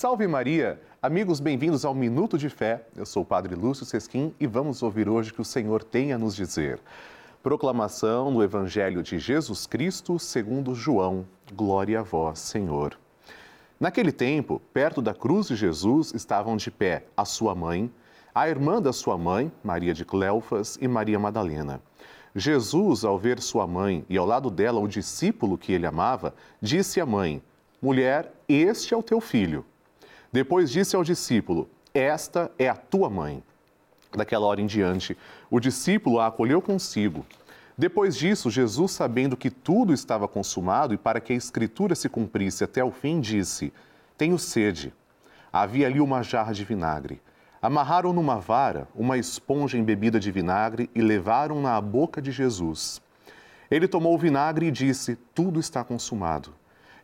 Salve Maria! Amigos, bem-vindos ao Minuto de Fé. Eu sou o Padre Lúcio Sesquim e vamos ouvir hoje o que o Senhor tem a nos dizer. Proclamação do Evangelho de Jesus Cristo segundo João. Glória a vós, Senhor. Naquele tempo, perto da cruz de Jesus estavam de pé a sua mãe, a irmã da sua mãe, Maria de Cleofas e Maria Madalena. Jesus, ao ver sua mãe e ao lado dela o discípulo que ele amava, disse à mãe: Mulher, este é o teu filho. Depois disse ao discípulo: Esta é a tua mãe. Daquela hora em diante, o discípulo a acolheu consigo. Depois disso, Jesus, sabendo que tudo estava consumado e para que a escritura se cumprisse até o fim, disse: Tenho sede. Havia ali uma jarra de vinagre. Amarraram numa vara uma esponja embebida de vinagre e levaram-na à boca de Jesus. Ele tomou o vinagre e disse: Tudo está consumado.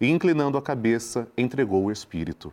E, inclinando a cabeça, entregou o Espírito.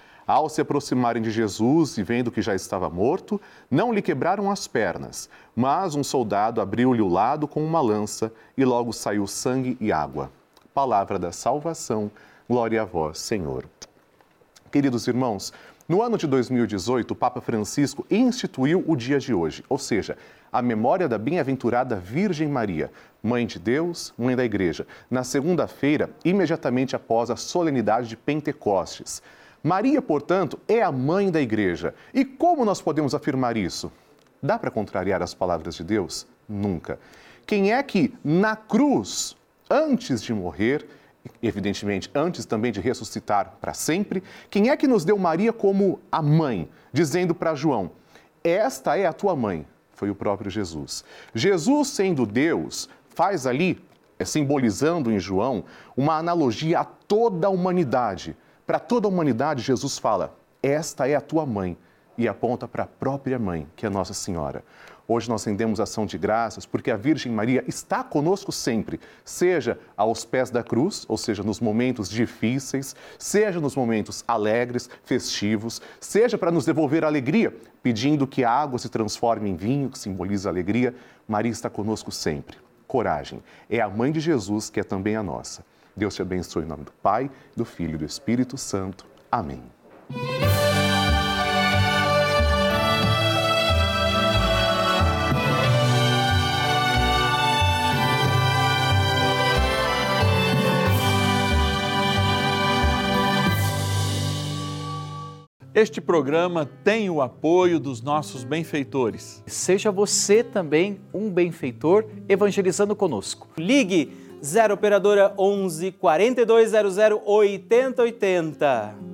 Ao se aproximarem de Jesus e vendo que já estava morto, não lhe quebraram as pernas, mas um soldado abriu-lhe o lado com uma lança e logo saiu sangue e água. Palavra da salvação, glória a vós, Senhor. Queridos irmãos, no ano de 2018, o Papa Francisco instituiu o dia de hoje, ou seja, a memória da bem-aventurada Virgem Maria, Mãe de Deus, Mãe da Igreja, na segunda-feira, imediatamente após a solenidade de Pentecostes. Maria, portanto, é a mãe da igreja. E como nós podemos afirmar isso? Dá para contrariar as palavras de Deus? Nunca. Quem é que, na cruz, antes de morrer, evidentemente antes também de ressuscitar para sempre, quem é que nos deu Maria como a mãe, dizendo para João: Esta é a tua mãe? Foi o próprio Jesus. Jesus, sendo Deus, faz ali, é, simbolizando em João, uma analogia a toda a humanidade para toda a humanidade, Jesus fala: Esta é a tua mãe, e aponta para a própria mãe, que é Nossa Senhora. Hoje nós rendemos ação de graças porque a Virgem Maria está conosco sempre, seja aos pés da cruz, ou seja, nos momentos difíceis, seja nos momentos alegres, festivos, seja para nos devolver alegria, pedindo que a água se transforme em vinho, que simboliza alegria. Maria está conosco sempre. Coragem, é a mãe de Jesus que é também a nossa. Deus te abençoe em nome do Pai, do Filho e do Espírito Santo. Amém. Este programa tem o apoio dos nossos benfeitores. Seja você também um benfeitor evangelizando conosco. Ligue 0 operadora 11 4200 8080.